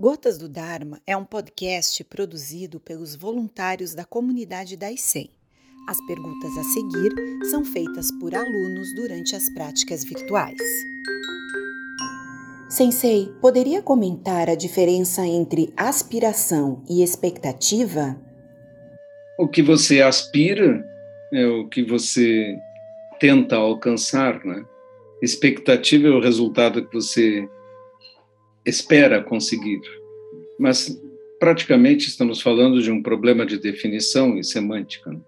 Gotas do Dharma é um podcast produzido pelos voluntários da comunidade da ICEM. As perguntas a seguir são feitas por alunos durante as práticas virtuais. Sensei, poderia comentar a diferença entre aspiração e expectativa? O que você aspira é o que você tenta alcançar, né? Expectativa é o resultado que você espera conseguir. Mas praticamente estamos falando de um problema de definição e semântica. Né?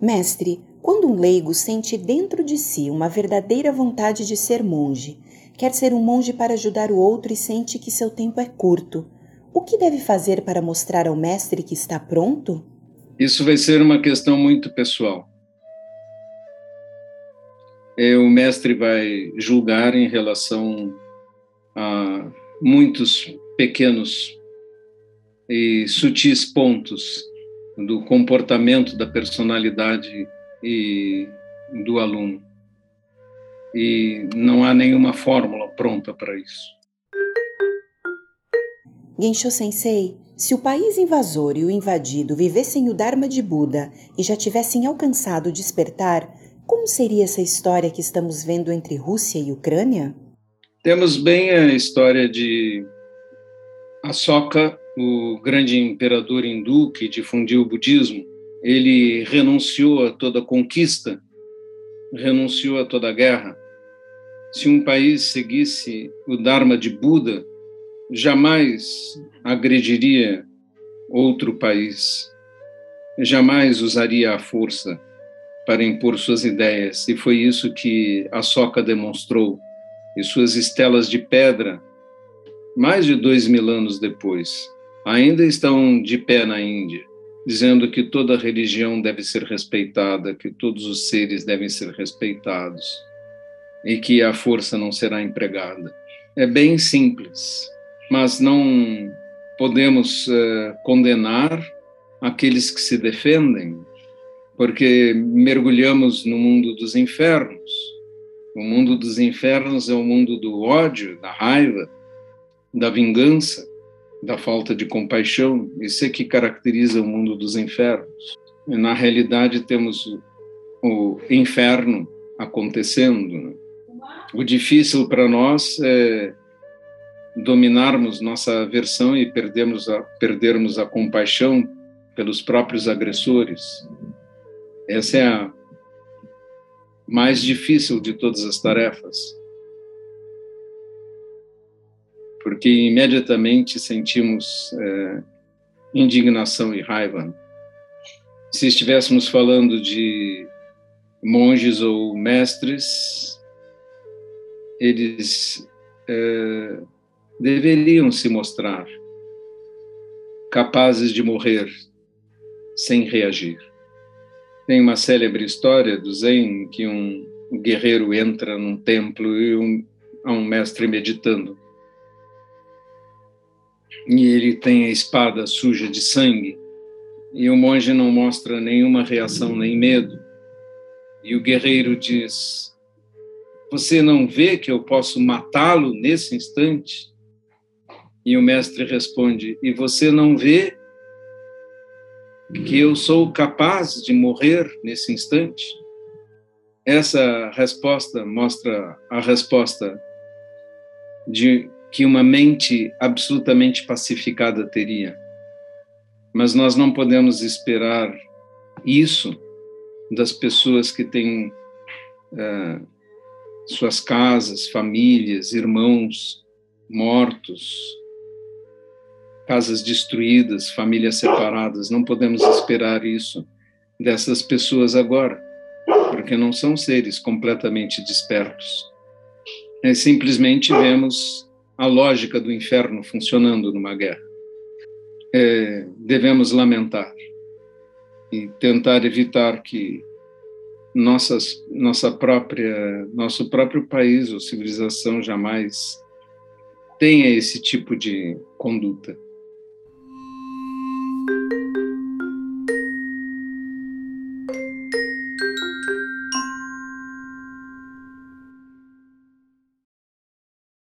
Mestre, quando um leigo sente dentro de si uma verdadeira vontade de ser monge, quer ser um monge para ajudar o outro e sente que seu tempo é curto, o que deve fazer para mostrar ao mestre que está pronto? Isso vai ser uma questão muito pessoal. É, o mestre vai julgar em relação a muitos pequenos e sutis pontos do comportamento, da personalidade e do aluno. E não há nenhuma fórmula pronta para isso. Gensho Sensei, se o país invasor e o invadido vivessem o Dharma de Buda e já tivessem alcançado o despertar, como seria essa história que estamos vendo entre Rússia e Ucrânia? Temos bem a história de Ashoka, o grande imperador hindu que difundiu o budismo. Ele renunciou a toda conquista, renunciou a toda guerra. Se um país seguisse o Dharma de Buda, jamais agrediria outro país, jamais usaria a força para impor suas ideias. E foi isso que a Soca demonstrou. E suas estelas de pedra, mais de dois mil anos depois, ainda estão de pé na Índia, dizendo que toda religião deve ser respeitada, que todos os seres devem ser respeitados e que a força não será empregada. É bem simples, mas não podemos uh, condenar aqueles que se defendem, porque mergulhamos no mundo dos infernos. O mundo dos infernos é o mundo do ódio, da raiva, da vingança, da falta de compaixão. Isso é que caracteriza o mundo dos infernos. E, na realidade, temos o, inferno acontecendo. Né? O difícil para nós é dominarmos nossa aversão e perdermos a, perdermos a compaixão pelos próprios agressores. Essa é a mais difícil de todas as tarefas. Porque imediatamente sentimos é, indignação e raiva. Se estivéssemos falando de monges ou mestres, eles é, deveriam se mostrar capazes de morrer sem reagir. Tem uma célebre história do Zen que um guerreiro entra num templo e um, há um mestre meditando. E ele tem a espada suja de sangue. E o monge não mostra nenhuma reação nem medo. E o guerreiro diz: Você não vê que eu posso matá-lo nesse instante? E o mestre responde: E você não vê que eu sou capaz de morrer nesse instante? Essa resposta mostra a resposta de que uma mente absolutamente pacificada teria. Mas nós não podemos esperar isso das pessoas que têm uh, suas casas, famílias, irmãos mortos, casas destruídas, famílias separadas. Não podemos esperar isso dessas pessoas agora, porque não são seres completamente despertos. É, simplesmente vemos a lógica do inferno funcionando numa guerra. É, devemos lamentar e tentar evitar que nossas, nossa própria, nosso próprio país ou civilização jamais tenha esse tipo de conduta.